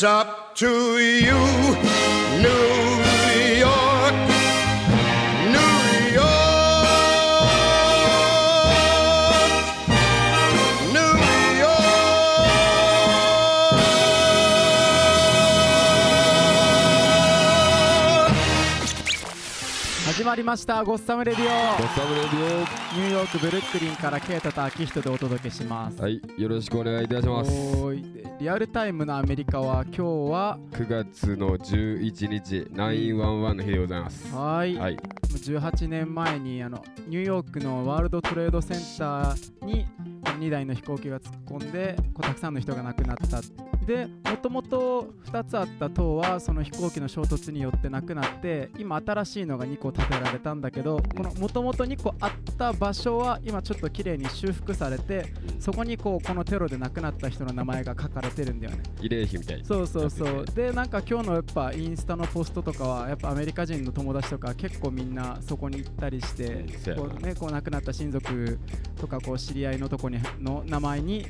It's up to you, 始まりました Gotham Radio。What's up everybody ニューヨークブルックリンからケイタとアキヒトでお届けします。オはいよろしくお願いいたします。リアルタイムのアメリカは今日は9月の11日911の日でございます。はーい。はい。18年前にあのニューヨークのワールドトレードセンターに2台の飛行機が突っ込んでこうたくさんの人が亡くなったでもともと2つあった塔はその飛行機の衝突によってなくなって今新しいのが2個建てられたんだけどこのもともと2個あった場所は今ちょっと綺麗に修復されてそこにこうこのテロで亡くなった人の名前が書かれてるんだよね。慰霊碑みたいに。そうそうそう。でなんか今日のやっぱインスタのポストとかはやっぱアメリカ人の友達とか結構みんなそこに行ったりしてこうねこう亡くなった親族とかこう知り合いのとこにの名前に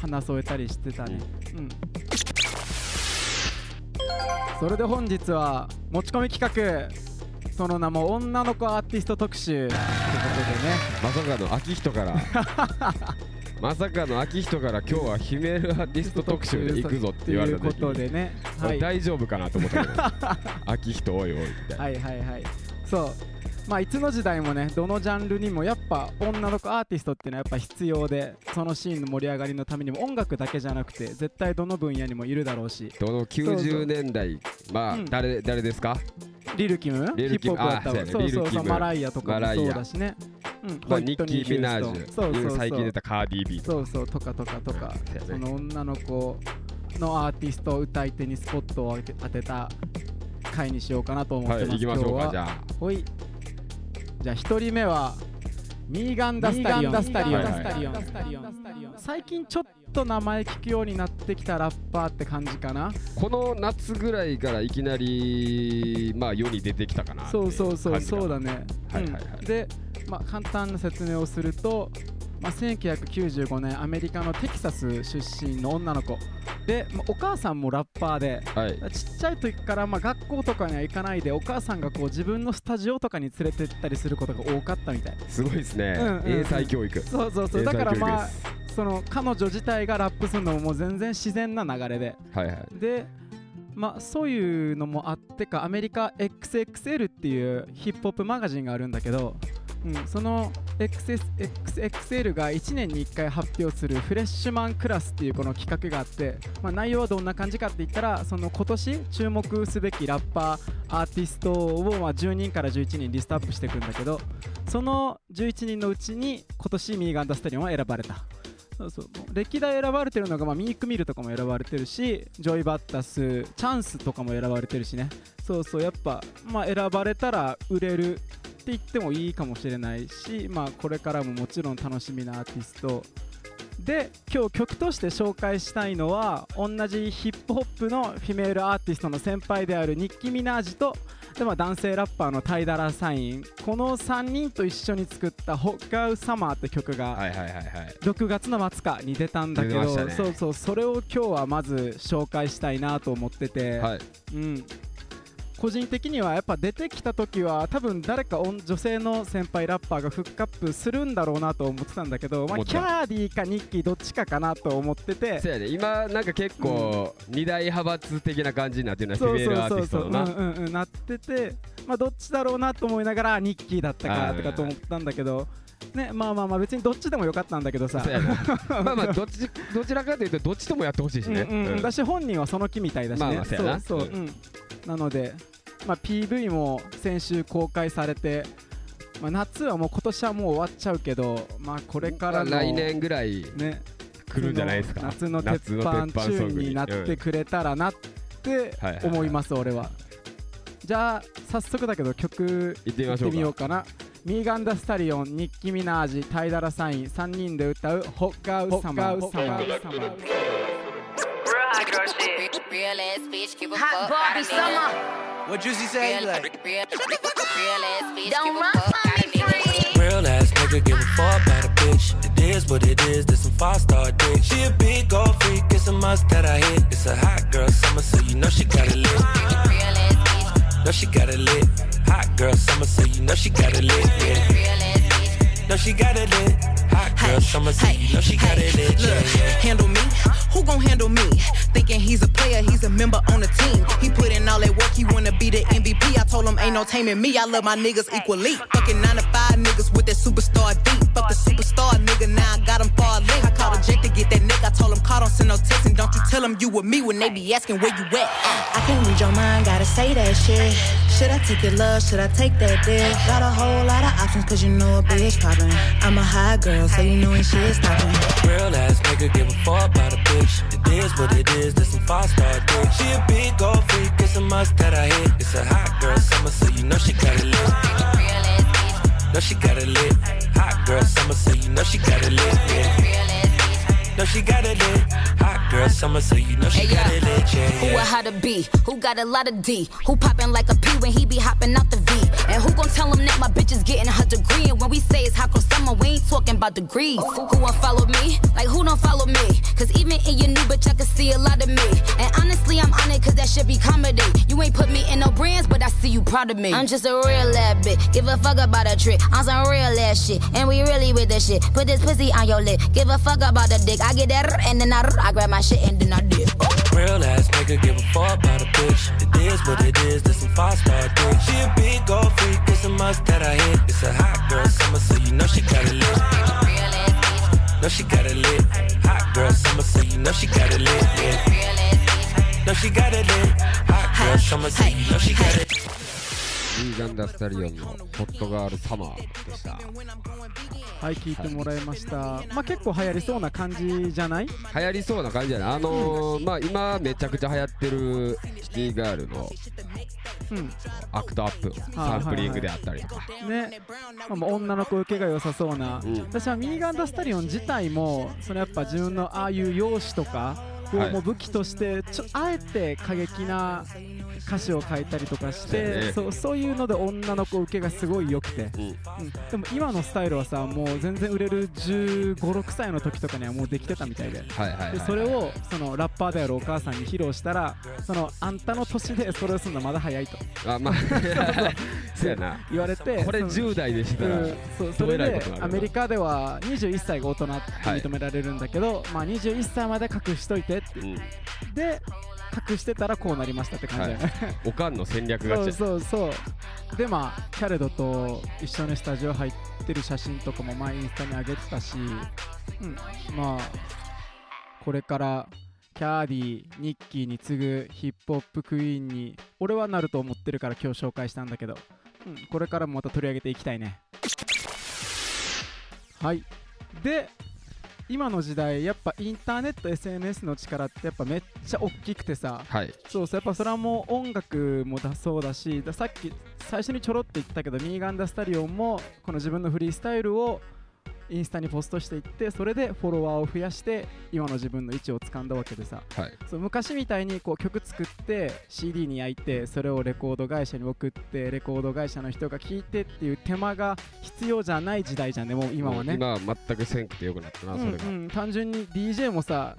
花添えたりしてたねうん、それで本日は持ち込み企画その名も女の子アーティスト特集。ということでね。まさかの秋人から。まさかの秋人から今日はヒメールアーティスト特集で行くぞって言われたことでね。はい。大丈夫かなと思ったけど。秋人おいおいみたいな。はいはいはい。そうまあいつの時代もねどのジャンルにもやっぱ女の子アーティストっていうのはやっぱ必要でそのシーンの盛り上がりのためにも音楽だけじゃなくて絶対どの分野にもいるだろうし。どの90年代まあうん。誰誰ですか？リルキム？リルキム。ヒップホップだったわね。そうそうそうマライアとかもそうだしね。うん。まあニッキー・ミナージトンそうそうそう。ュ最近出たカーディー・ビーとそうそうとかとかとか。ね。その女の子のアーティスト歌い手にスポットを当てた回にしようかなと思っはいてます、行きましょうかじゃあ。ほいじゃあ一人目はミーガン・ダスタリオン。ミーガンダスタリオンダスタリオン最近ちょっと名前聞くようになってきたラッパーって感じかな。この夏ぐらいからいきなりまあ世に出てきたかなそうそうそうそうだだね、はいはいはい。うん。で、まあ、簡単な説明をすると、まあ、1995年アメリカのテキサス出身の女の子。で、まあ、お母さんもラッパーではい。ちっちゃい時からまあ学校とかには行かないでお母さんがこう自分のスタジオとかに連れてったりすることが多かったみたい。すごいですね。うんうんうん。英才教育。そうそうそう。だからまあその彼女自体がラップするのももう全然自然な流れで。はいはい。でまあそういうのもあってかアメリカ XXL っていうヒップホップマガジンがあるんだけど、うん、その XS XXL が1年に1回発表するフレッシュマンクラスっていうこの企画があって、まあ、内容はどんな感じかって言ったらその今年注目すべきラッパーアーティストをまあ10人から11人リストアップしていくんだけどその11人のうちに今年ミーガン・ザ・スタリオンは選ばれた。そうそうもう歴代選ばれてるのが、まあ、ミーク・ミルとかも選ばれてるしジョーイ・バッドアス、チャンスとかも選ばれてるしね。そうそうやっぱ、まあ、選ばれたら売れるって言ってもいいかもしれないし、まあ、これからももちろん楽しみなアーティスト。で今日曲として紹介したいのは同じヒップホップの female アーティストの先輩であるニッキ・ミナージとで、まあ、男性ラッパーのタイダラ・サイン。この3人と一緒に作った「ホッガウ・サマー」って曲がはいはいはいはい。6月の末かに出たんだけど、そうそうそれを今日はまず紹介したいなと思ってて、はい。うん、個人的にはやっぱ出てきた時は多分誰か女女性の先輩ラッパーがフックアップするんだろうなと思ってたんだけど、まあ、キャーディーかニッキーどっちかかなと思ってて。そうやね。今なんか結構二大派閥的な感じになってるなフィメールアーティストのな。うんうんうん。なってて、まあ、どっちだろうなと思いながらニッキーだったかとかと思ったんだけど、ね、まあまあまあ別にどっちでもよかったんだけどさ。まあまあどっちどちらかというとどっちともやってほしいしね。うんうんうん。だし本人はその気みたいだしね、まあまあそうそうそう、ううん。なので、まあ、PV も先週公開されて、まあ、夏はもう今年はもう終わっちゃうけど、まあ、これからのまあ来年ぐらいね来るんじゃないですか？夏の鉄板チューンになってくれたらなってはいはいはい。思います、俺は。じゃあ早速だけど曲行ってみようかな。ミーガン・ダ・スタリオン、ニッキ・ミナージ、タイダラ・サイン3人で歌うホッガウ・サマー Real ass bitch, give a Hot fuck. Barbie about a summer. nigga. What Juicy say? Real, Like, real, real ass bitch, Don't give a run fuck. from about me, real ass nigga give a fuck about a bitch. It is what it is, this some five star dick. She a big gold freak, get some must that I hit. It's a hot girl summer, so you know she got it lit. Real ass bitch. Know she got it lit. Hot girl summer, so you know she got it lit. Yeah. Real ass bitch. Know she got it lit. Hot girl summer, so you know she got it lit. Look, yeah. handle me. Who gon' handle me? Thinking he's a player, he's a member on the team. He put in all that work, he wanna be the MVP. I told him ain't no taming me. I love my niggas equally. Fucking nine to five niggas with that superstar beat. Fuck the superstar nigga, now I got him far. I called a Jake to get that nigga. I told him call, don't send no text, and don't you tell him you with me when they be asking where you at. I can't read your mind, gotta say that shit. Should I take your love? Should I take that dick? Got a whole lot of options, cause you know a bitch poppin'. I'm a high girl, so you know when shit's stoppin'. Real ass nigga give a fuck about a bitch. It is what it is, this some five star dick. She a big gold freak, it's a must that I hit. It's a hot girl summer, so you know she got it lit. Know she got it lit. Hot girl summer, so you know she got it lit. Yeah. Know she got it lit. Hot girl summer, so you know she Hey, got yeah. it lit. Yeah, Who a yeah. how to be? Who got a lot of D? Who poppin' like a P when he be hopping out the V? And who gon' tell him that my bitch is getting her degree? And when we say it's hot girl summer, we ain't talking about degrees. Who won't follow me? Like who don't follow me? Cause even in your new bitch, I can see a lot of me. And honestly, I'm on it cause that should be comedy. You ain't put me in no brands, but I see you proud of me. I'm just a real ass bitch. Give a fuck about a trick. I'm some real ass shit. And we really with this shit. Put this pussy on your lip. Give a fuck about the dick. I get that and then I, I grab my shit and then I dip. Real ass nigga give a fuck about a bitch. It is what it is, this some five star dick. She a big gold freak, it's a must that I hit. It's a hot girl summer, so you know she got it lit. Real ass bitch. Know she got it lit. Hot girl summer, so you know she got it lit. Yeah. Know she got it lit. Hot girl summer, so you know she got it. リーガンダスタリオンのホットガールサマーでした。はい聞いてもらいました。まあ結構流行りそうな感じじゃない？流行りそうな感じじゃな。いあのー、まあ今めちゃくちゃ流行ってるシティガールズのうん。 Act Up サンプリングであったりとか。ね、まあ女の子受けが良さそうな、うん。私はミーガン・ザ・スタリオン自体もそのやっぱ自分のああいう容姿とかをはいもう武器としてちょあえて過激な歌詞を書いたりとかしそうやね。てそうそういうので女の子受けがすごい良くて、うん。うん、でも今のスタイルはさもう全然売れる1 5 6歳の時とかにはもうできてたみたいで。はいはいはいでそれをそのラッパーであるお母さんに披露したらそのあんたの年でそれをするのはまだ早いと。あまあ そう。やな。言われてこれその10代でしたらうんそうそれでアメリカでは21歳が大人って認められるんだけど、まあ、21歳まで隠しといてって。うん。で隠してたらこうなりましたって感じ。だよね、おかんの戦略がそうそうそう。でまあキャレドと一緒にスタジオ入ってる写真とかも前インスタに上げてたし、うん、まあこれからキャーディニッキーに次ぐヒップホップクイーンに俺はなると思ってるから今日紹介したんだけど、うん、これからもまた取り上げていきたいね。はい。で今の時代やっぱインターネット SNS の力ってやっぱめっちゃ大きくてさ。はい。そうそうやっぱそれはもう音楽もだそうだしださっき最初にちょろっと言ったけどミーガン・ダ・スタリオンもこの自分のフリースタイルをインスタにポストしていってそれでフォロワーを増やして今の自分の位置を掴んだわけでさ。はい。そう昔みたいにこう曲作って CD に焼いてそれをレコード会社に送ってレコード会社の人が聴いてっていう手間が必要じゃない時代じゃんねもう今はね。今は全くせんくてよくなったなそれが、うんうん、単純に DJ もさ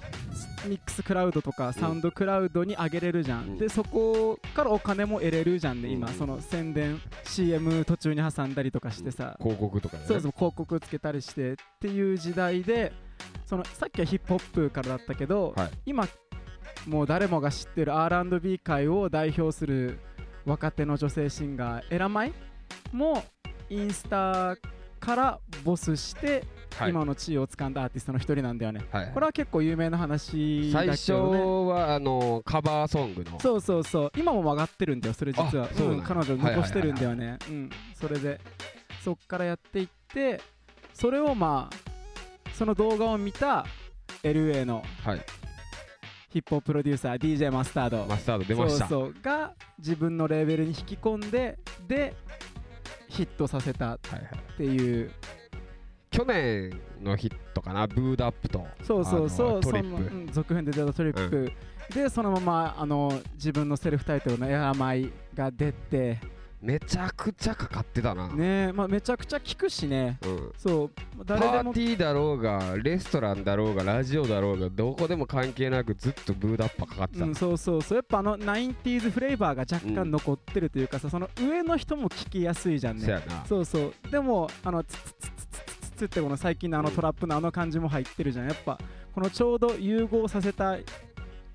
ミックスクラウドとかサウンドクラウドに上げれるじゃん、うん。でそこからお金も得れるじゃんね、今。うん。その宣伝 CM 途中に挟んだりとかしてさ、広告とかね。そうそう広告つけたりしてっていう時代でそのさっきはヒップホップからだったけど、はい。今もう誰もが知ってる R&B 界を代表する若手の女性シンガーエラマイもインスタからボスしてはい。今の地位を掴んだアーティストの一人なんだよね。はい。これは結構有名な話だけ最初どね。はあのカバーソングの。そうそうそう。今も曲がってるんだよそれ実は。うん彼女残してるんだよね。うん。それでそっからやっていってそれをまあその動画を見た LA のはい。ヒップホッププロデューサー DJ マスタード。マスタード出ました。そうそうが自分のレーベルに引き込んででヒットさせたっはいはい。ていう。去年のヒットかなブードアップと。そうそうそうトリップ。うん続編で出たトリップ、でそのままあの自分のセルフタイトルの「エアマイ」が出てめちゃくちゃかかってたな、ねまあ、めちゃくちゃ聞くしね。うん、そう。パ誰でもーティーだろうがレストランだろうがラジオだろうがどこでも関係なくずっとブーダッパかかってた、うん、そうそうそう。やっぱあの 90s フレーバーが若干残ってるというかさ、その上の人も聞きやすいじゃんね。そうそうでもあのツツツツツツツってこの最近のあのトラップのあの感じも入ってるじゃんやっぱこのちょうど融合させた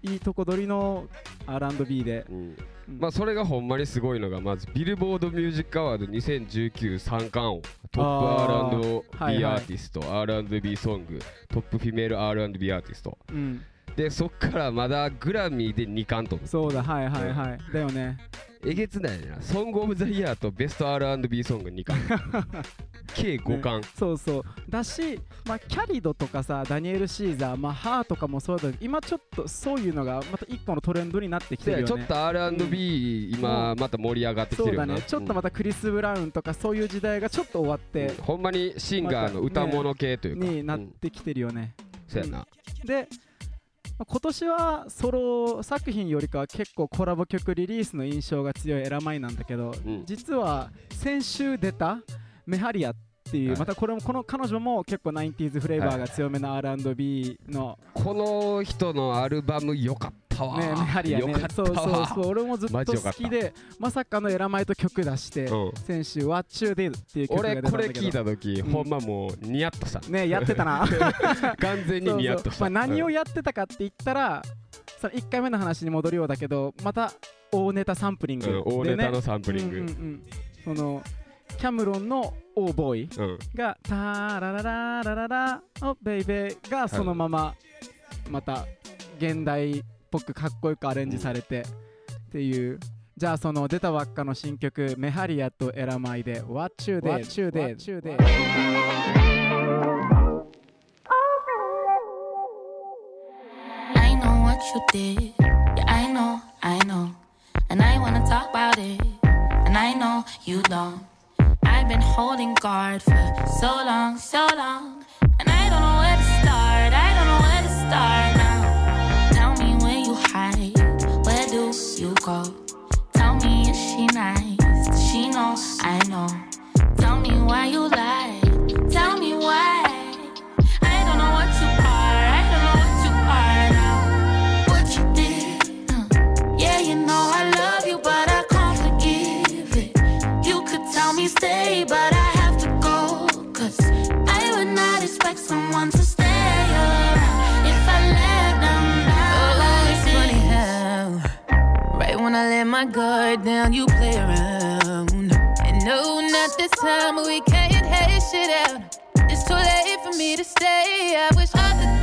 いいとこ取りの R&B で、うん。うん。まあそれがほんまにすごいのがまずビルボードミュージックアワード2019三冠王トップ R&B はいはいアーティスト、R&B ソングトップフィメール R&B アーティスト。うん、でそっからまだグラミーで2冠とそうだはいはいはいだよねえげつないな。ソング of the Year と Best R&B Song 2冠 計5冠、そうそう。だし、まあ、カリードとかさダニエル・シーザー、まあ、ハーとかもそうだけど今ちょっとそういうのがまた一個のトレンドになってきてるよね。でちょっと R&B、今また盛り上がってきてるよな。ね。ちょっとまたクリス・ブラウンとかそういう時代がちょっと終わっうん。てほんまにシンガーの歌物系というか、になっうん。てきてるよね、そうやな、でまあ今年はソロ作品よりかは結構コラボ曲リリースの印象が強いエラマイなんだけど、うん。実は先週出たメハリアっていう、はい。またこれもこの彼女も結構 90s フレーバーが強めの R&B の、この人のアルバム良かったわ、ね、メハリアね。よかったそうそうわそう。俺もずっと好きでまさかのエラマイと曲出して、うん。先週「What You Did」っていう曲が出俺たんだけど。これ聞いた時、うん。ほんまもうニヤッとしたねやってたな。完全にニヤッとしたまあ、何をやってたかって言ったら、その1回目の話に戻るようだけどまた大ネタサンプリングで、ねうん大ネタのサンプリング、うんうんうん。そのキャムロンの「オーボーイうん」が「タララララララおベイベー」がそのまままた現代っぽくかっこよくアレンジされてっていうじゃあその出たばっかの新曲「メハリアとエラマイで「What You Did」What You Did What You Did I know what you did. Yeah, I know, I know. And I wanna talk about it. And I know you don't. I've been holding guard for so long, so long. And I don't know where to start. I don't know where to start now. Tell me where you hide. Where do you go? Tell me, is she nice? She know I know? Tell me why you lie. Tell me why. My guard down, you play around. And no, not this time, we can't hash it out. It's too late for me to stay. I wish all the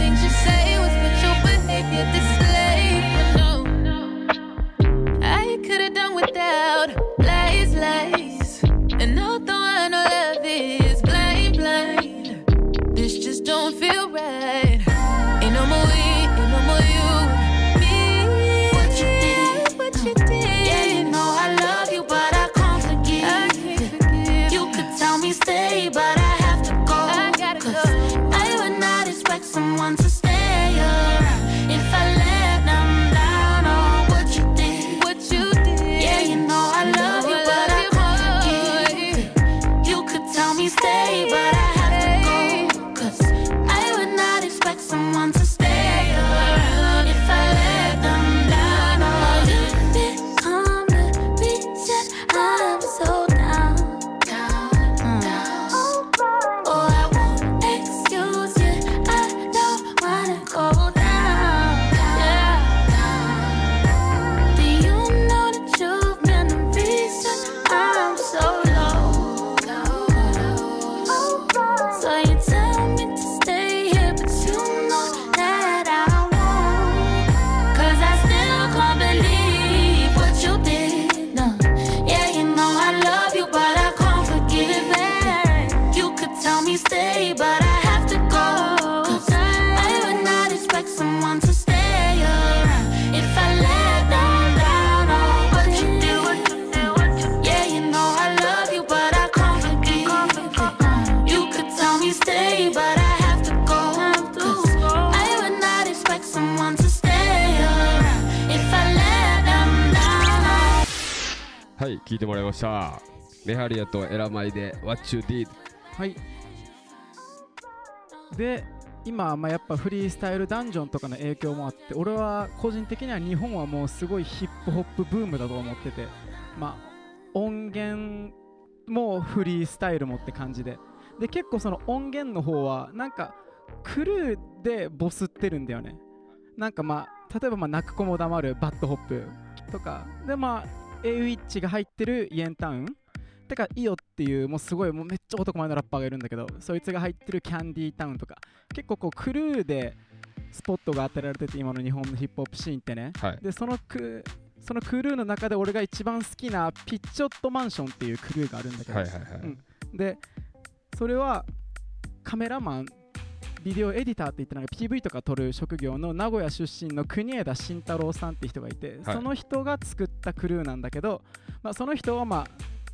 聞いてもらいました。マヘリアとエラマイで What You Did? はい。で今、まあ、やっぱフリースタイルダンジョンとかの影響もあって俺は個人的には日本はもうすごいヒップホップブームだと思っててまあ音源もフリースタイルもって感じで。で結構その音源の方はなんかクルーでバズってるんだよね。なんかまあ例えばまあ泣く子も黙るバッドホップとか。でまあエイウィッチが入ってるイエンタウン。てかイオっていうもうすごいもうめっちゃ男前のラッパーがいるんだけどそいつが入ってるキャンディータウンとか。結構こうクルーでスポットが当てられてて今の日本のヒップホップシーンってね。はい。でそのクそのクルーの中で俺が一番好きなピッチョットマンションっていうクルーがあるんだけど、でそれはカメラマンビデオエディターって言ってなんか PV とか撮る職業の名古屋出身の国枝慎太郎さんって人がいて、はい。その人が作ったクルーなんだけど、まあ、その人はまあ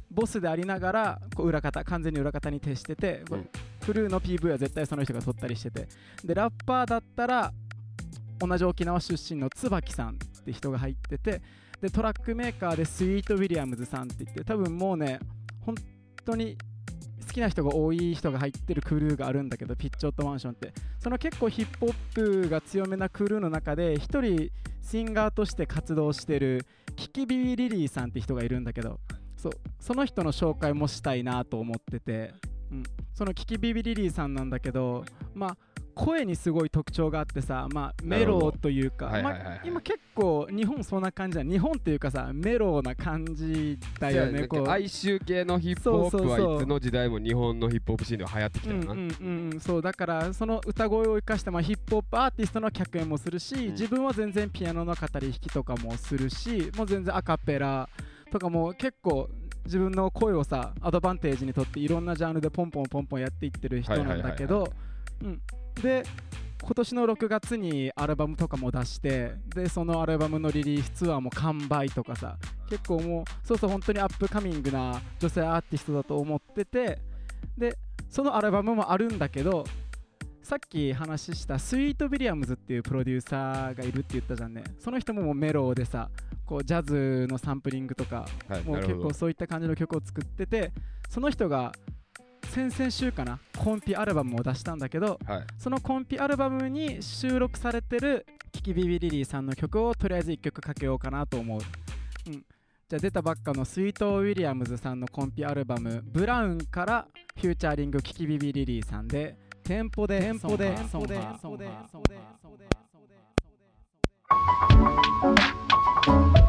ボスでありながらこう裏方完全に裏方に徹してて、うん。クルーの PV は絶対その人が撮ったりしてて。でラッパーだったら同じ沖縄出身の椿さんって人が入っててでトラックメーカーでスイート・ウィリアムズさんって言って多分もうね本当に好きな人が多い人が入ってるクルーがあるんだけどピッチョットマンションって。その結構ヒップホップが強めなクルーの中で1人シンガーとして活動してるキキビビリリーさんって人がいるんだけどそその人の紹介もしたいなと思ってて、うん、そのキキビビリリーさんなんだけどまあ声にすごい特徴があってさ、まあ、メローというか、はいはいはいはい。まあ、今結構日本そんな感じだ日本っていうかさメローな感じだよねこう。哀愁系のヒップホップはいつの時代も日本のヒップホップシーンでは流行ってきたよな、うんうんうんうん、そうだからその歌声を生かした、まあ、ヒップホップアーティストの客演もするし、ん。自分は全然ピアノの語り弾きとかもするしもう全然アカペラとかも結構自分の声をさアドバンテージにとっていろんなジャンルでポンポンポンポンやっていってる人なんだけどうんで今年の6月にアルバムとかも出してでそのアルバムのリリースツアーも完売とかさ結構もうそうそう本当にアップカミングな女性アーティストだと思っててでそのアルバムもあるんだけどさっき話したスイート・ウィリアムズっていうプロデューサーがいるって言ったじゃんね。その人ももうメローでさこうジャズのサンプリングとかもうはいなるほど。結構そういった感じの曲を作っててその人が先々週かなコンピアルバムを出したんだけどはい。そのコンピアルバムに収録されてるキキビビリリーさんの曲をとりあえず1曲かけようかなと思う、うん、じゃあ出たばっかのスイート・ウィリアムズさんのコンピアルバム「ブラウン」からフューチャーリングキキビビリリーさんでテンポでテンポでテンポでテンポでう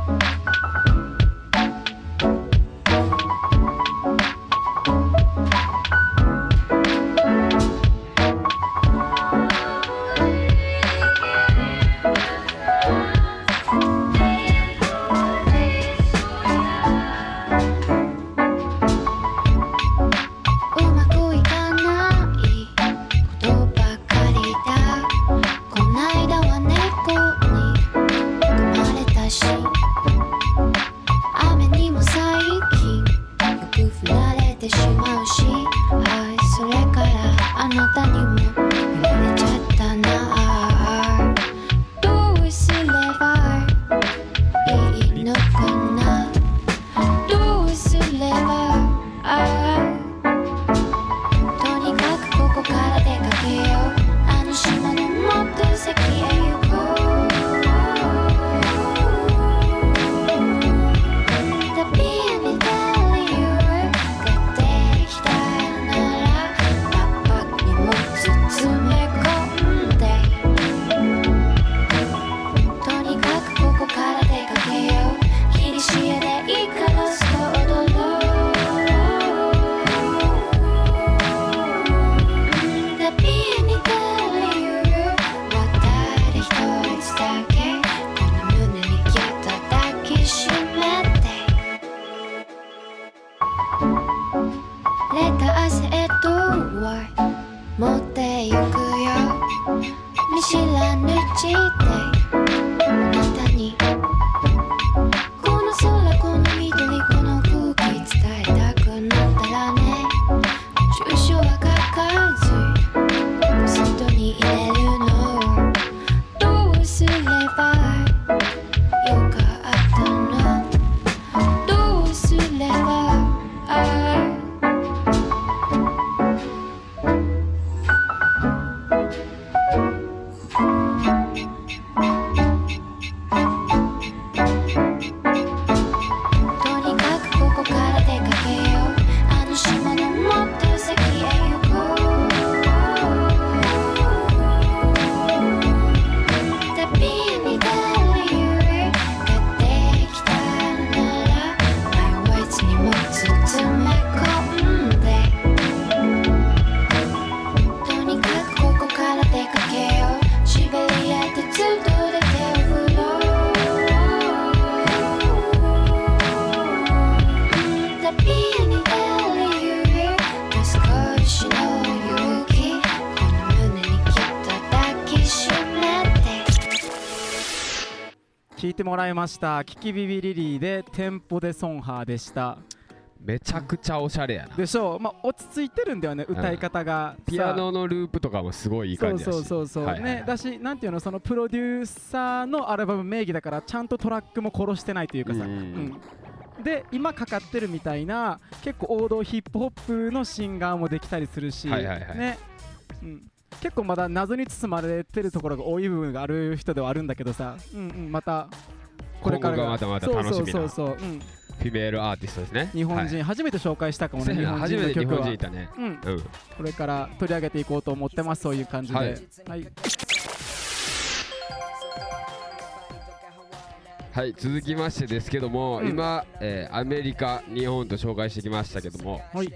Sư 吧もらいました。キキビビリリーでテンポでソンハーでした。めちゃくちゃおしゃれやな。でしょう。まあ落ち着いてるんだよね歌い方が、ピア。ノのループとかもすごいいい感じだし。そうそうそうそう、はいはいはい。ねだしなんていうのそのプロデューサーのアルバム名義だからちゃんとトラックも殺してないというかさ、うん。うん。で今かかってるみたいな結構王道ヒップホップのシンガーもできたりするし、はいはいはい。ね。うん、結構まだ謎に包まれてるところが多い部分がある人ではあるんだけどさ、うんうん、またこれからが。またまた楽しみなそうそうそう。そう、うん、フィメールアーティストですね。日本人、はい初めて紹介したかもね日本初めて日人の曲は本人いたね。うん、うん。これから取り上げていこうと思ってますそういう感じで、ははい。いはい続きましてですけども、うん。今、えーアメリカ日本と紹介してきましたけども、はい。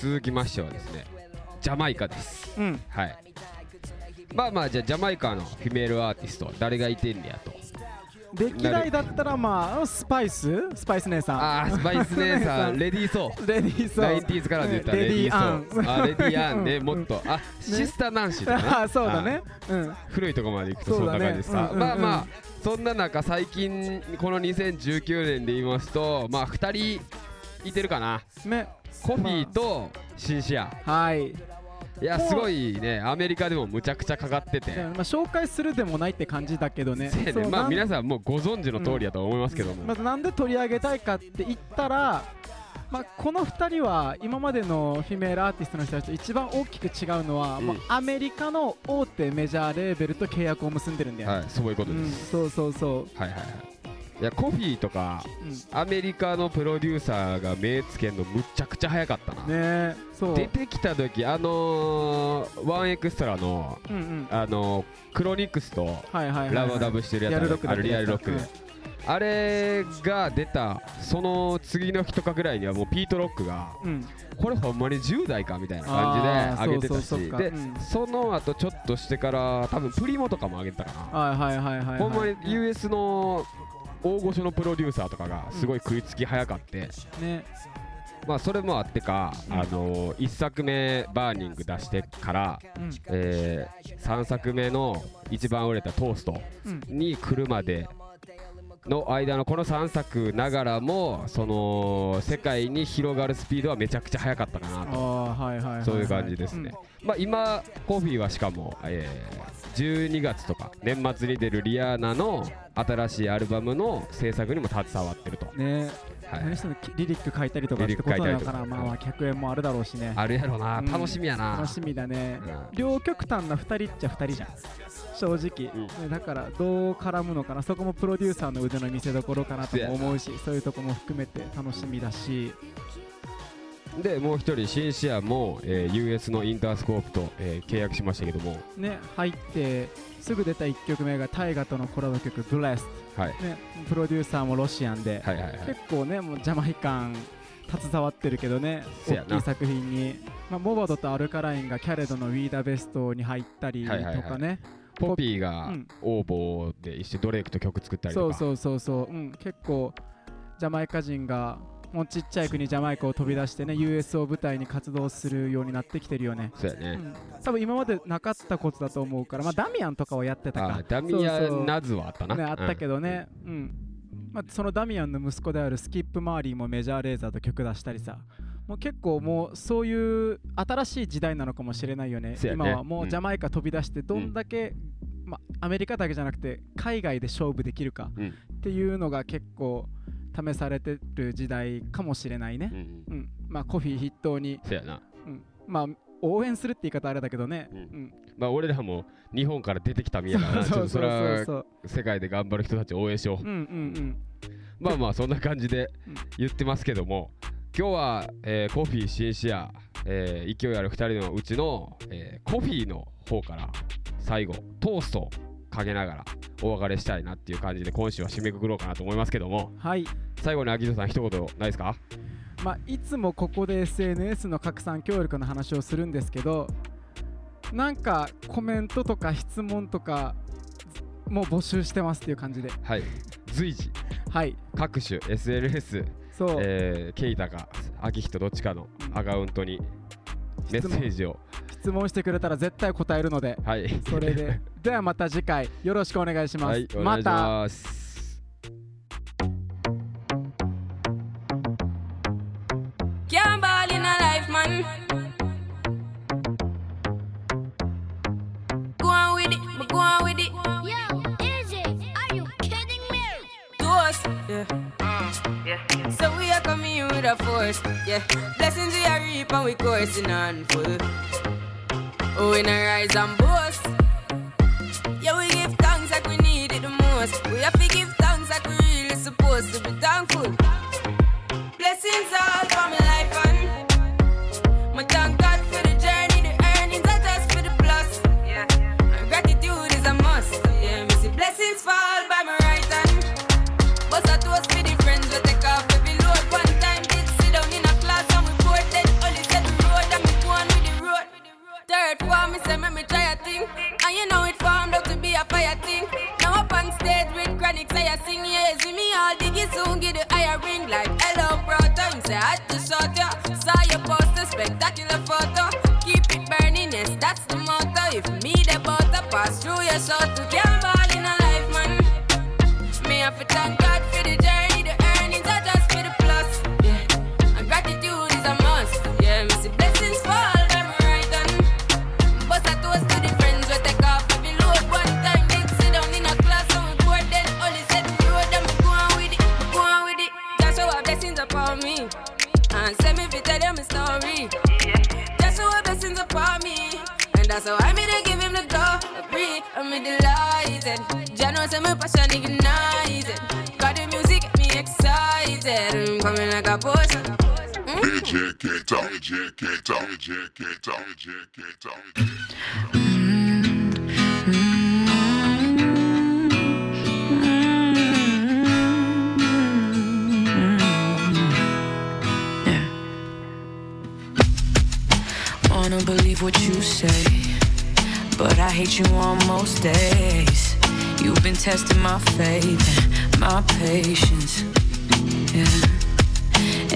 続きましてはですねジャマイカです。うん。はい。まあまあじゃあジャマイカのフィメールアーティスト誰がいてんねやと歴代だったらまあスパイス？スパイス姉さん。あー スパイス姉さん。レディー・ソー。レディーソー。90s からで言ったらレディー・ソー。あレディー・ アンね。もっと。あシスター・ナンシーだな あそうだね。うん。古いとこまで行くとそんな感じでさ、まあまあそんな中最近この2019年で言いますとまあ2人いてるかな。ね。コフィーとシェンシーア。はいいやすごいね。アメリカでもむちゃくちゃかかってて。でまあ、紹介するでもないって感じだけどね。ねまあ皆さんもうご存知の通りだと思いますけども、まずなんで取り上げたいかって言ったら、まあ、この2人は今までの female アーティストの人たちと一番大きく違うのは、うん。もうアメリカの大手メジャーレーベルと契約を結んでるんだよね、はいそういうことうん。です、そうそう。そはいはいはいいやコフィーとかう、うん。アメリカのプロデューサーが目つけんのむっちゃくちゃ早かったな、ねえそう。出てきた時あのー、ワンエクストラのうんうん。あのー、クロニクスとはいはいはいはい。ラバダブしてるやつリアルロックあるリアルロック。で、うん。あれが出たその次の日とかぐらいにはもうピートロックがうん。これほんまに10代かみたいな感じで上げてたしで、うん。その後ちょっとしてから多分プリモとかも上げてたかな、はいはいはいはいはい。ほんまに US の大御所のプロデューサーとかがすごい食いつき早かって、ね。まあそれもあってか、うんあの1作目 Burning 出してから、うん。え3作目の一番売れたトーストうん。に来るまでの間のこの3作ながらもその世界に広がるスピードはめちゃくちゃ速かったかなあと。あはいはいそういう感じですね、まあ今コフィーはしかも、えー12月とか年末に出るリアーナの新しいアルバムの制作にも携わってると、うんね。はい。リリック書いたりとかってことなのかなまあまあ客演もあるだろうしね。あるやろな、うん。楽しみやな。楽しみだね、うん。両極端な2人っちゃ2人じゃん正直、うん。ねだからどう絡むのかな。そこもプロデューサーの腕の見せ所かなとも思うしそういうとこも含めて楽しみだしでもう一人シンシアも、えー US のインタースコープと、えー契約しましたけども。ね入ってすぐ出た1曲目が大河とのコラボ曲「ブレスはい。ねプロデューサーもロシアンで、はいはいはい。結構ねもうジャマイカン携わってるけどね大きい作品に、まあ、マバドとアルカラインがキャレドの「ウィーダーベスト」に入ったりとはいはいはい。かね、ポピーがうん。 OVO で一緒にドレイクと曲作ったりとか。そうそうそうそう、うん、結構ジャマイカ人がもうちっちゃい国ジャマイカを飛び出してね US を舞台に活動するようになってきてるよね、そうやね、うん、多分今までなかったことだと思うから、まあ、ダミアンとかはやってたか。あダミアン・ナズはあったな。ね、あったけど、どね、うん。まあ、そのダミアンの息子であるスキップ・マーリーもメジャーレーザーと曲出したりさ。もう結構もうそういう新しい時代なのかもしれないよね。ね。今はもうジャマイカ飛び出してどんだけ、まあ、アメリカだけじゃなくて海外で勝負できるかうん。っていうのが結構試されてる時代かもしれないね。うん、うん。うん。まあ、コフィー筆頭に、そうやな。うん、まあ応援するって言い方あれだけどね、うん。うん。まあ俺らも日本から出てきた身やからな。ちょっとそれはそう世界で頑張る人たちを応援しよう、うんうんうん。まあまあそんな感じでうん。言ってますけども今日は、えーコフィーシンシア、えー勢いある2人のうちの、えーコフィーの方から最後トーストをかけながらお別れしたいなっていう感じで今週は締めくくろうかなと思いますけども。はい。最後に秋人さん一言ないですか？まあ、いつもここで SNS の拡散協力の話をするんですけどなんかコメントとか質問とかもう募集してますっていう感じで。はい。随時はい。各種 SNS そう、えー、ケイタか秋人どっちかのアカウントにメッセージを。質問してくれたら絶対答えるので、はい、それで。ではまた次回よろしくお願いします、はい、また。Yeah. So we are coming with a force. Yeah. Blessings we are reaping, we coursing on full. Oh, we rise and boast. Yeah, we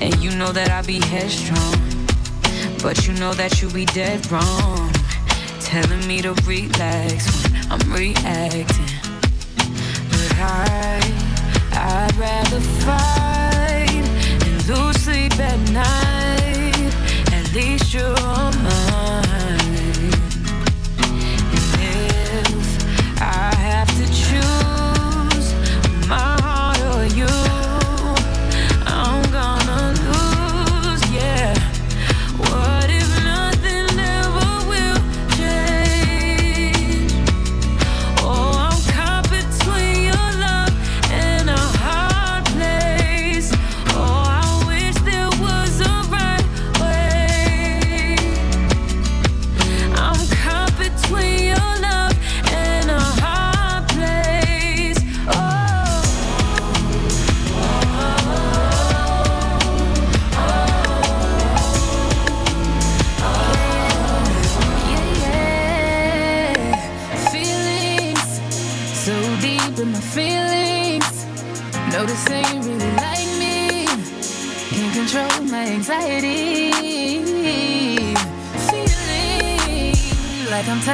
And you know that I be headstrong, but you know that you be dead wrong. Telling me to relax when I'm reacting. But I, I'd rather fight and lose sleep at night. At least you're on my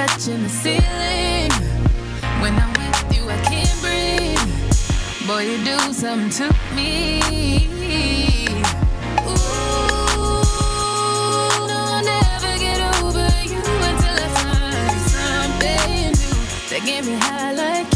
touching the ceiling. When I'm with you, I can't breathe. Boy, you do something to me. Get me high like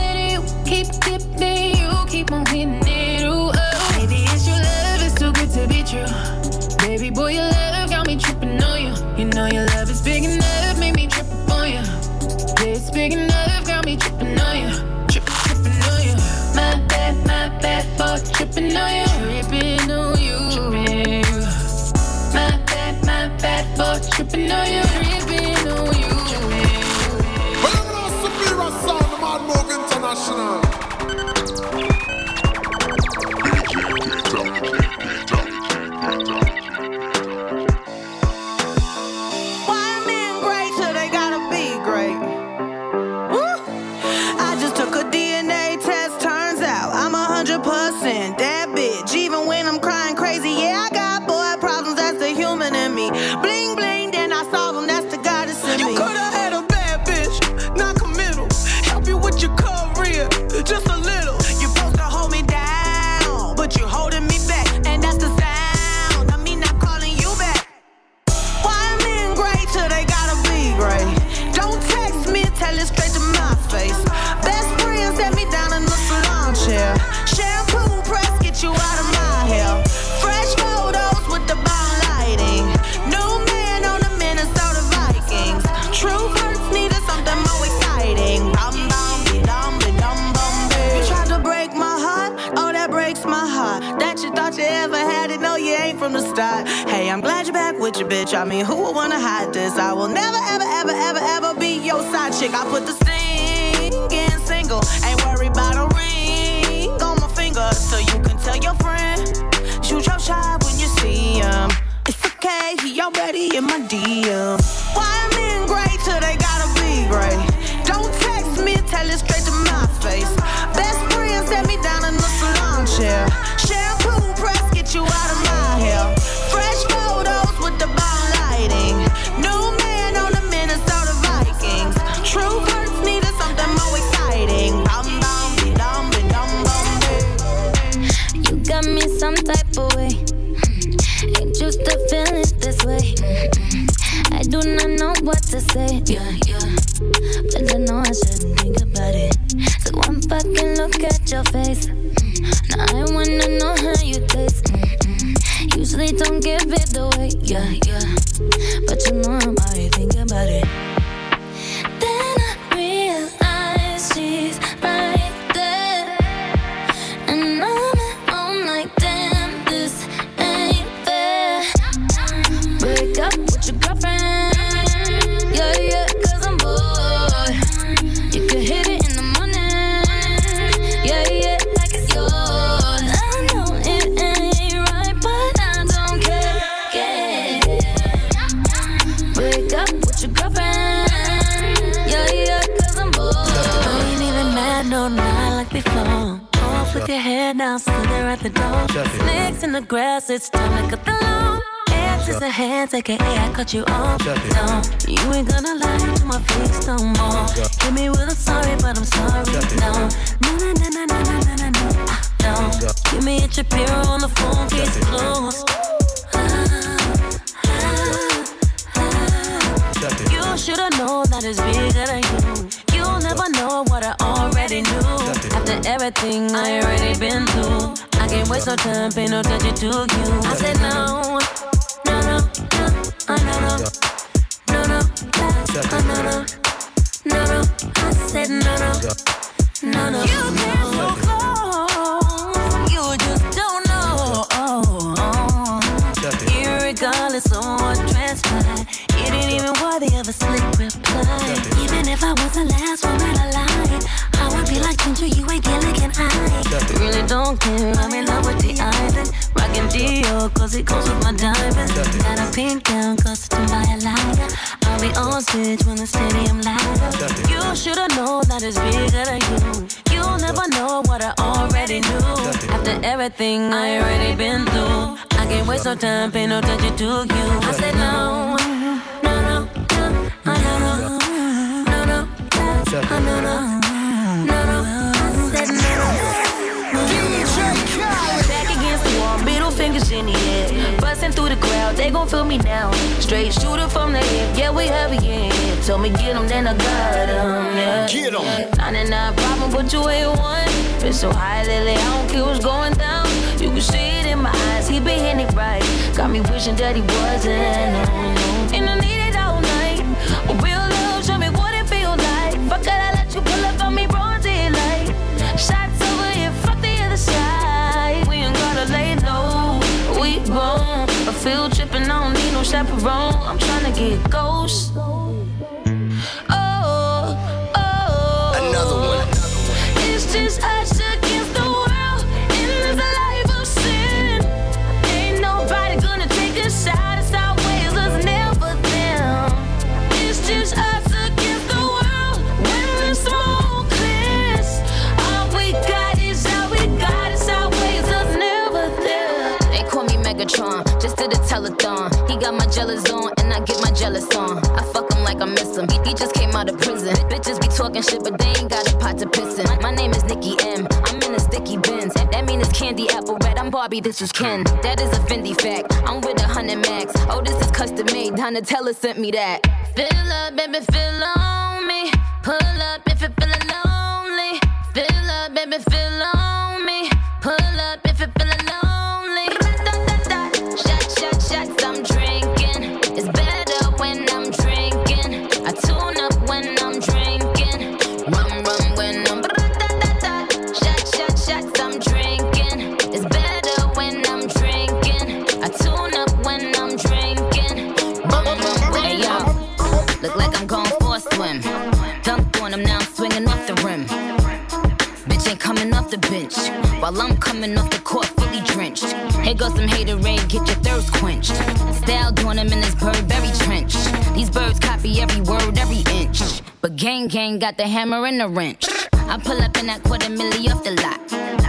know you. Set me down in the salon chair. Shampoo press, get you out of my hair. Fresh photos with the bomb lighting. New man on the Minnesota Vikings. True hurts needed something more exciting. Bum bum dum dum bum. You tried to break my heart, oh that breaks my heart. That you thought you ever had it, no you ain't from the start. Hey, I'm glad you're back with your bitch. I mean, who would wanna hide this? I will never, ever, ever, ever, ever be your side chick. I put the singing single, ain't worried about a ring on my finger, so you can tell your friend. Shoot your shot when you see him. It's okay, he already in my DM. Why what. Yeah, yeah. But I know I shouldn't think about it. So one fucking look at your face. The grass, it's time to cut the lawn. X's hands, aka I cut you off. No, you ain't gonna lie to my face no more. Hit me with a sorry, but I'm sorry. No, no, no, no, no, no, no, no, no. Ah, No, give me a Shapiro on the phone, case closed. You should've known that it's bigger than you. You'll never know what I already knew. After everything I already been through, can't waste no time, pay no attention to you. I said no, no, no, no, uh, no, no, no, no, uh, no, no, no, no. I said no, no, no, no. You came so close, you just don't know. Irregardless of what transpired, you didn't even worthy of a slick reply. Even if I was the last woman alive, be you ain't Gilligan. I really don't care. I'm in love with the island, rocking Dior, cause it goes with my diamonds. Got a pink gown, custom by a lighter. I'll be on stage when the stadium lights up. You should've known that it's bigger than you. You'll never know what I already knew. After everything I already been through, I can't waste no time, pay no attention to you. I said no, no, no, no, no, no, no, no, no, no, no, no, no. Busting through the crowd, they gon' feel me now. Straight shooter from the hip, yeah, we heavy, yeah. Told me get 'em, then I got 'em, yeah. Get 'em. 99 problem, but you ain't one. Been so high lately, I don't care what's going down. You can see it in my eyes, he been hitting it right. Got me wishing that he wasn't, no, no. And I need it all night. Real love, show me what it feels like. Fuck it, I let you pull up on me, broad daylight. Shots over here, fuck the other side. Field trippin'. I don't need no chaperone. I'm trying to get ghost. Got my jealous on, and I get my jealous on. I fuck him like I miss him. He, he just came out of prison. Bitches be talking shit, but they ain't got a pot to piss in. My name is Nikki M. I'm in a sticky bins. That mean it's candy apple red. I'm Barbie, this is Ken. That is a Fendi fact. I'm with a hundred max. Oh, this is custom made. Donatella sent me that. Fill up, baby, fill on me. Pull up if you're feeling gang got the hammer and the wrench. I pull up in that quarter milli off the lot.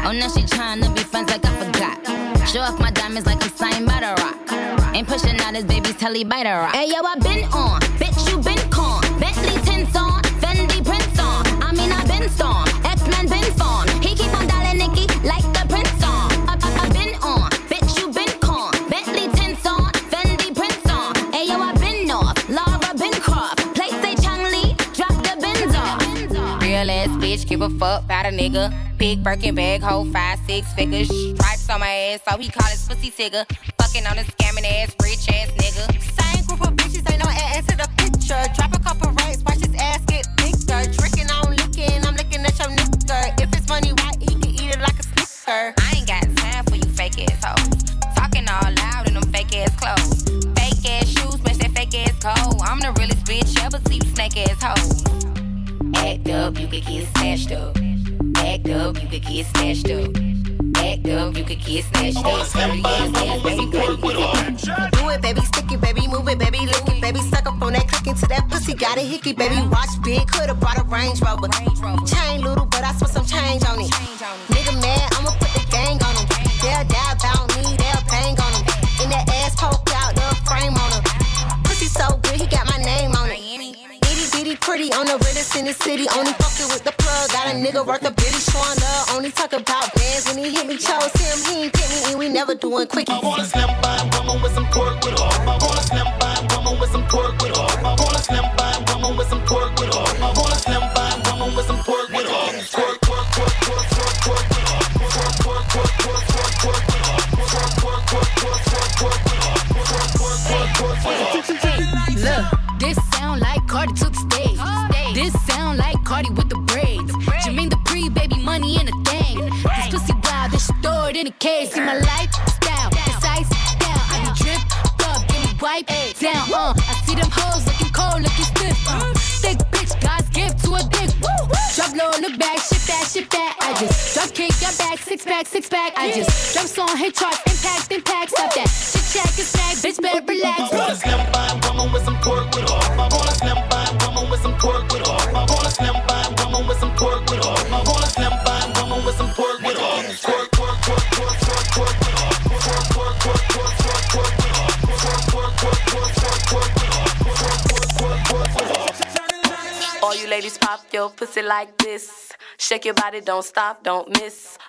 Oh, now she tryna be friends like I forgot. Show off my diamonds like I'm signed by the rock. Ain't pushing out his baby's telly by the rock. Hey yo, I been on, bitch, you been con. Bentley tints on, Fendi prints on. I mean, I been storm, X-Men been formed. He keep on dialing Nikki like bitch, give a fuck about a nigga. Big Birkin bag, hold five, six figures. Stripes on my ass, so he call his pussy tigger. Fucking on a scamming ass, rich ass nigga. Same group of bitches, ain't no ass to the picture. Drop a couple racks, watch his ass get bigger. Drinking, I'm licking, I'm looking at your nigga. If it's money, why he can eat it like a snicker? I ain't got time for you fake ass hoes. Talking all loud in them fake ass clothes. Fake ass shoes, match that fake ass coat. I'm the realest bitch ever see you snake ass hoes. Act up, you could get snatched up. Act up, you could get snatched up. Act up, you could get snatched up. Dirty ass ass, baby, pretty Do it, baby, stick it, baby, move it, baby, lick it, baby, suck up on that click into that pussy, got a hickey, baby, watch big, coulda brought a Range Rover. Chain little, but I spent some change on it. Nigga mad, I'ma put the gang on him. They'll die about me, they'll bang on him. In that ass poke out the frame on him. Pussy so good, he got my name on it. Pretty on the realest in the city. Only fucking with the plug. Got a nigga worth a bitty showing love. Only talk about bands when he hit me. Chose him, he ain't get me, and we never doing quickies. I wanna slim by woman with some pork with her. I wanna slim by woman with some pork with her. I wanna slim by woman with some pork with her. Cardi with the braids. Jermaine the pre baby money in a thing. This pussy wild, this stored in a case. See my lifestyle, it's ice down. I be drip up, get me wipe down. Uh, I see them hoes looking cold, looking stiff. Uh, thick bitch, God's gift to a dick. Woo! Drop low, look back, shit that shit back. I just drop kick your back, six pack, six pack. I just drop song, hit charts, impact, impact. Stop that. Shit check is back, bitch, better relax. I want a slim fine woman with some pork with off. I want a slim with some pork with all. All you ladies pop your pussy like this. Shake your body, don't stop, don't miss.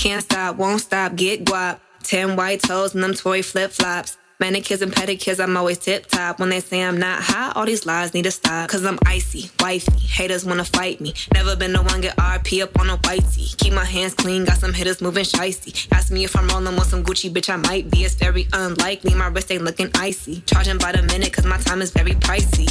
Can't stop, won't stop, get guap. Ten white toes and them toy flip flops. Manicures and pedicures, I'm always tip top. When they say I'm not hot, all these lies need to stop. Cause I'm icy, wifey. Haters wanna fight me. Never been the one get RP up on a whitey. Keep my hands clean, got some hitters moving shicey. Ask me if I'm rolling with some Gucci, bitch, I might be. It's very unlikely, my wrist ain't looking icy. Charging by the minute, cause my time is very pricey.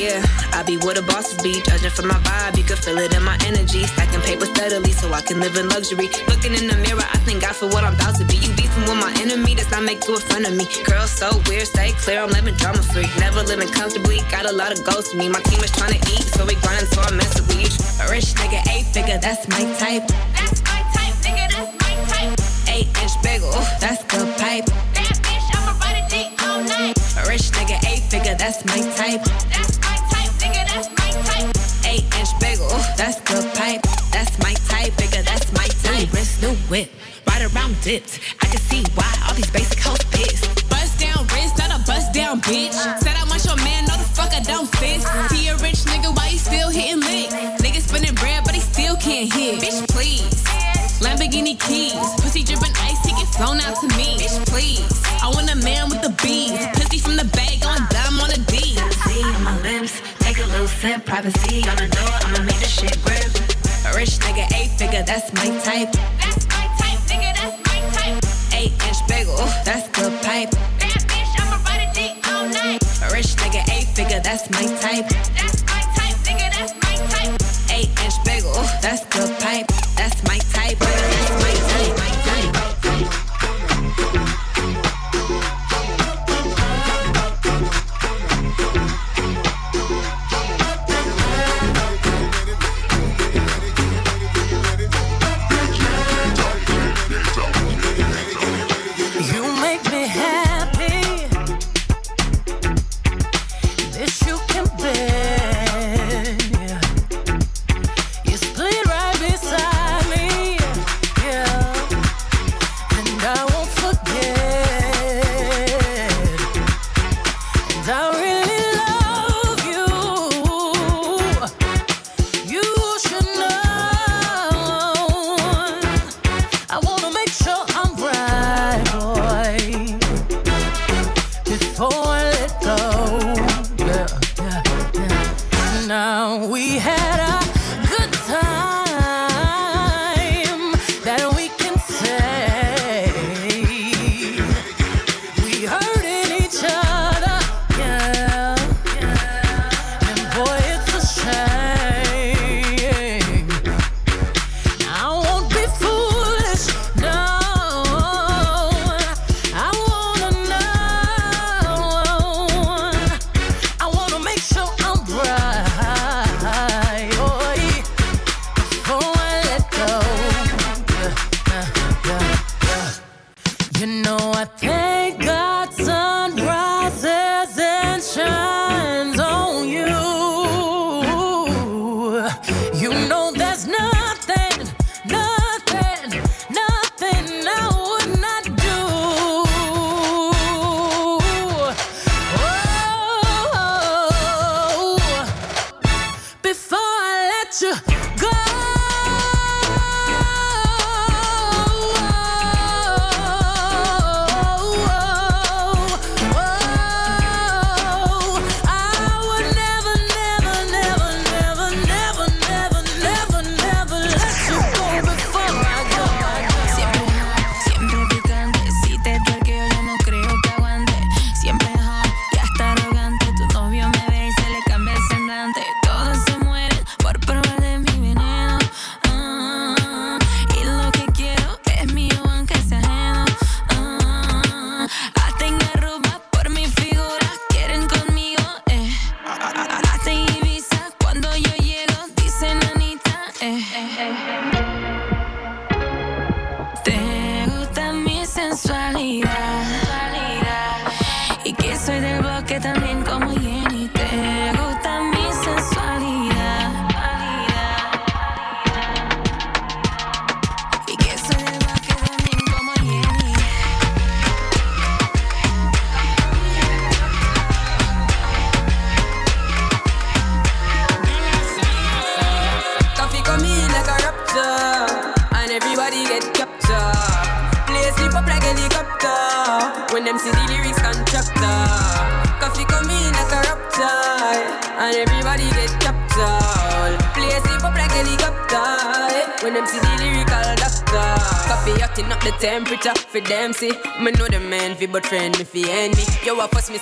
Yeah, I be where the bosses be. Judging from my vibe, you can feel it in my energy. Stacking paper steadily so I can live in luxury. Looking in the mirror, I thank God for what I'm about to be. You beefing with my enemy, does not make you a friend of me. Girl, so weird, stay clear, I'm living drama free. Never living comfortably, got a lot of goals to me. My team is trying to eat, so we grinding, so I mess with. A rich nigga, eight figure, that's my type. That's my type, nigga, that's my type. Eight inch bagel, that's good pipe. That bitch, I'ma ride it deep all night. A rich nigga, eight figure, that's my type. That's my type, nigga, that's my type. Eight inch bagel, that's good pipe. That's my type, bigger, that's my type. New wrist, new whip, right around dips. I can see why all these basic hoes pissed. Bitch. Said I want your man, no the fuck I don't fit. See a rich nigga, why he still hitting licks? Nigga spinning bread, but he still can't hit. Bitch, please. Lamborghini keys, pussy dripping ice, he get flown out to me. Bitch, please. I want a man with the bees, pussy from the bag on dumb on a D. See my lips, take a little sip, privacy on the door, I'ma make this shit grip. A rich nigga, eight figure, that's my type. That's my type, nigga, that's my type. Eight inch bagel, that's that's my type. That's my type, nigga, that's my type. Eight inch bagel, that's good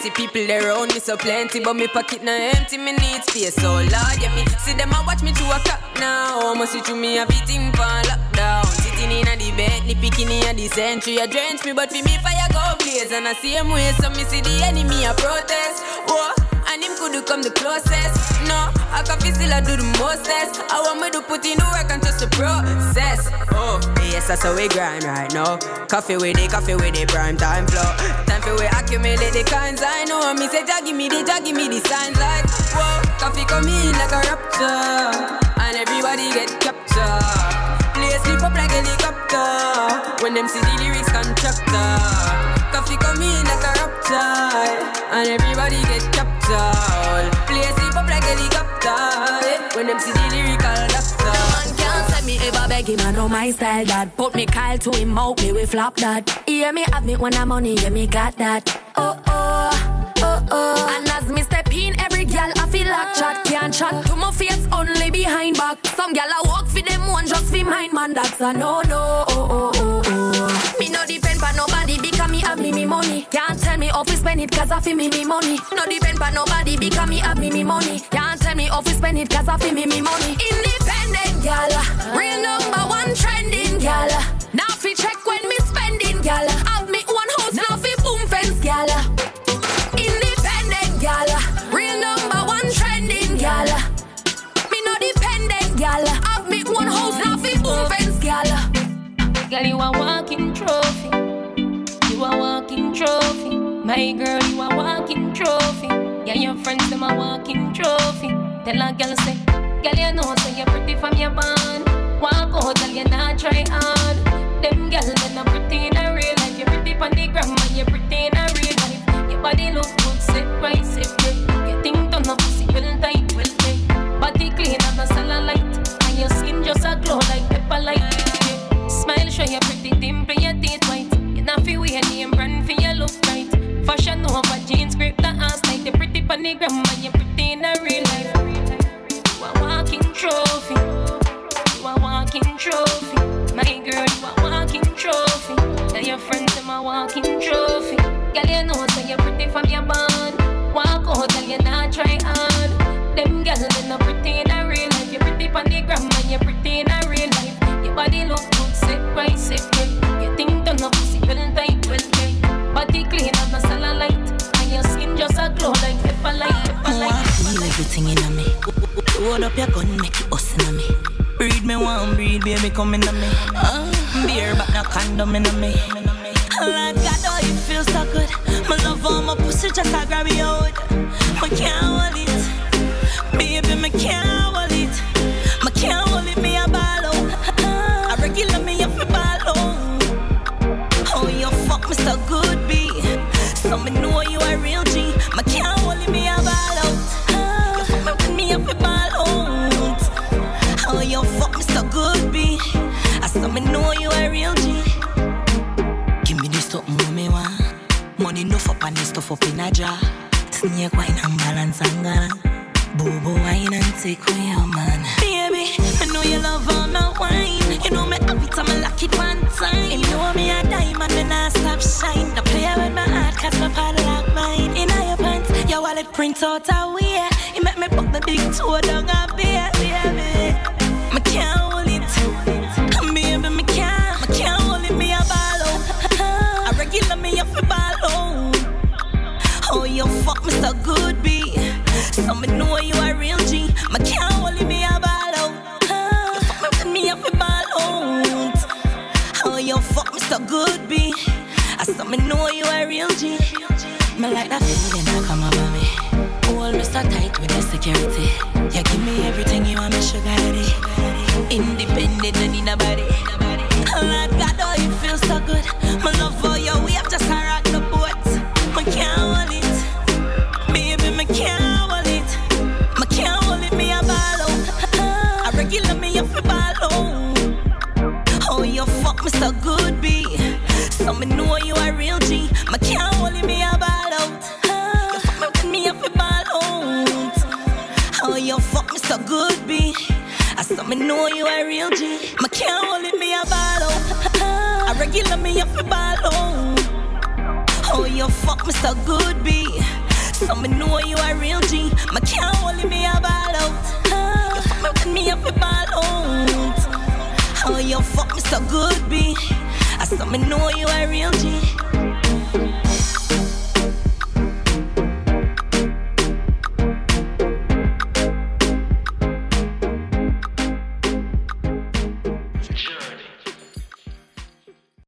See people around me so plenty, but me pocket na empty. Me need space, so Lord, yeah me see them a watch me to a clock now. Almost see through me a beating for lockdown. Sitting in a the Bentley, picking in the century. A drench me, but for me fire go blaze. And I same way, so me see the enemy a protest. Could come the closest. No, I can feel still I do the mostest. I want me to put in the work and just the process. Oh, yes, that's how we grind right now. Coffee with it, coffee with it, prime time flow. Time for we accumulate the kinds I know. Me say, Jah give me the, Jah give me the signs like, whoa, coffee come in like a rapture. And everybody get captured. Play sleep up like helicopter. When them see the lyrics constructor. Coffee come in like a rapture. And everybody get captured. Play sleep up like helicopter. Eh? When them see the lyrical doctor. Man can't say me ever beg him, I know my style that. Put me Kyle to him out, me we flop that. Hear me have me when I'm money, yeah me got that. Oh oh, oh oh. And as me in, every girl I feel like chat can't chat to my face only behind back. Some girl I walk for them one just for mine, man. That's a no no. Oh oh oh oh. Me no depend on nobody because me have me me money. Can't tell me off we spend it cause I feel me me money. No depend on nobody because me have me me money. Can't tell me off we spend it cause I feel me me money. Independent gal, real number one trending gal. Now fi check when me spending gal. Gal. Me no dependent gal. Have me one house now fi boom fence gal. Girl, you a walking trophy. You a walking trophy. My girl, you a walking trophy. Yeah, your friends them a walking trophy. Tell a girl say, girl you know say you pretty from your band. Walk out, girl you not try hard. Them girl they not pretty in a real life. You pretty pon the gram, and you pretty in a real life. Your body look good, sit right, sit right. You think don't know pussy well tight. Body clean and a cellulite, wallet print out a way. You make me put the big toe down a beer, baby. Me can't hold it. Security. You give me everything you want, me sugar daddy. Independent, don't need nobody. So good B. So me know you a real G. My can't hold me a ball out. You fuck me with me up a ball out. Oh, you fuck me so good, B. I saw me know you a real G.